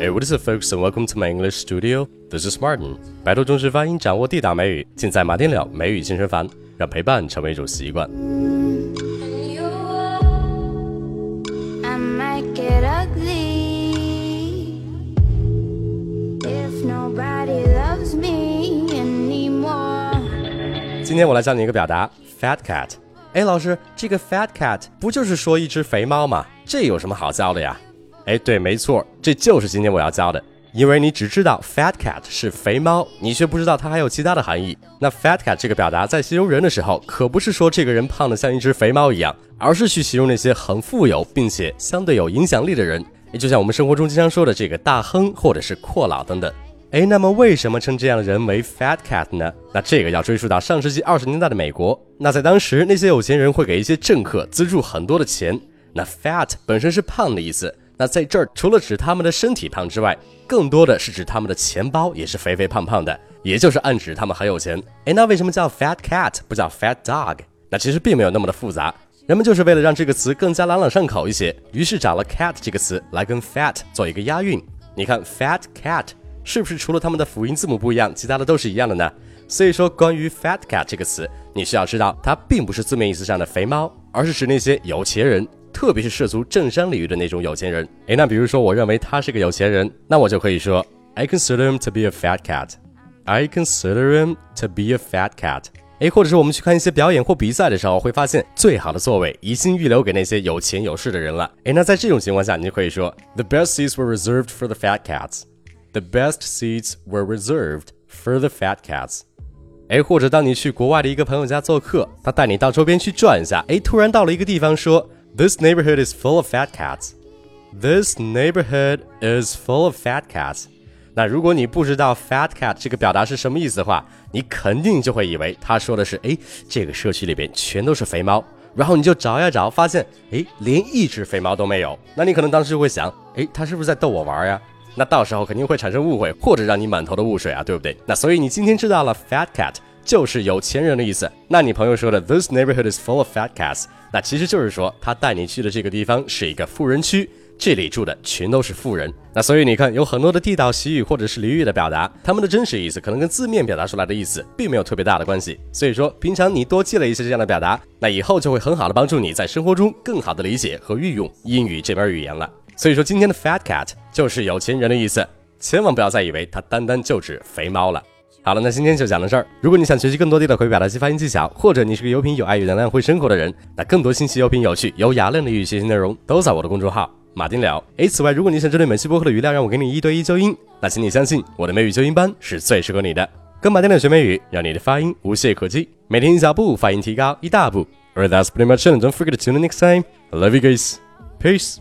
Hey, what is up, folks, and welcome to my English studio. This is Martin. 摆脱中式发音，掌握地道美语，尽在马丁了美语健身房，让陪伴成为一种习惯。I might get ugly if nobody loves me anymore. 今天我来教你一个表达，fat cat。哎，老师，这个 fat cat 不就是说一只肥猫吗？这有什么好教的呀？哎，对，没错，这就是今天我要教的。因为你只知道 fat cat 是肥猫，你却不知道它还有其他的含义。那 fat cat 这个表达在形容人的时候，可不是说这个人胖得像一只肥猫一样，而是去形容那些很富有并且相对有影响力的人。也就像我们生活中经常说的这个大亨或者是阔佬等等。哎，那么为什么称这样的人为 fat cat 呢？那这个要追溯到上世纪二十年代的美国。那在当时，那些有钱人会给一些政客资助很多的钱。那 fat 本身是胖的意思。那在这儿，除了指他们的身体胖之外，更多的是指他们的钱包也是肥肥胖胖的，也就是暗指他们很有钱。哎，那为什么叫 fat cat 不叫 fat dog？那其实并没有那么的复杂，人们就是为了让这个词更加朗朗上口一些，于是找了 cat 这个词来跟 fat 做一个押韵。你看 fat cat 是不是除了它们的辅音字母不一样，其他的都是一样的呢？所以说，关于 fat cat 这个词，你需要知道，它并不是字面意思上的肥猫，而是指那些有钱人。特别是涉足政商领域的那种有钱人，诶，那比如说我认为他是个有钱人，那我就可以说 I consider him to be a fat cat. I consider him to be a fat cat. 诶，或者是我们去看一些表演或比赛的时候，会发现最好的座位已经预留给那些有钱有势的人了。诶，那在这种情况下，你就可以说 The best seats were reserved for the fat cats. The best seats were reserved for the fat cats. 哎，或者当你去国外的一个朋友家做客，他带你到周边去转一下，哎，突然到了一个地方说。This neighborhood is full of fat cats. This neighborhood is full of fat cats. 那如果你不知道 fat cat 这个表达是什么意思的话，你肯定就会以为他说的是，哎，这个社区里边全都是肥猫。然后你就找呀找，发现，哎，连一只肥猫都没有。那你可能当时就会想，哎，他是不是在逗我玩呀？那到时候肯定会产生误会，或者让你满头的雾水啊，对不对？那所以你今天知道了 fat cat 就是有钱人的意思。那你朋友说的 This neighborhood is full of fat cats，那其实就是说他带你去的这个地方是一个富人区，这里住的全都是富人。那所以你看，有很多的地道习语或者是俚语的表达，他们的真实意思可能跟字面表达出来的意思并没有特别大的关系。所以说，平常你多记了一些这样的表达，那以后就会很好的帮助你在生活中更好的理解和运用英语这门语言了。所以说，今天的 fat cat 就是有钱人的意思，千万不要再以为它单单就指肥猫了。好了，那今天就讲到这儿。如果你想学习更多地道口语表达及发音技巧，或者你是个有品有爱有能量会生活的人，那更多信息、有品、有趣、有雅量的英语学习内容都在我的公众号马丁聊。诶，此外，如果你想针对每期播客的语料让我给你一对一纠音，那请你相信我的美语纠音班是最适合你的。跟马丁聊学美语，让你的发音无懈可击，每天一小步，发音提高一大步。Alright, that's pretty much it. Don't forget to tune in next time. I love you guys. Peace.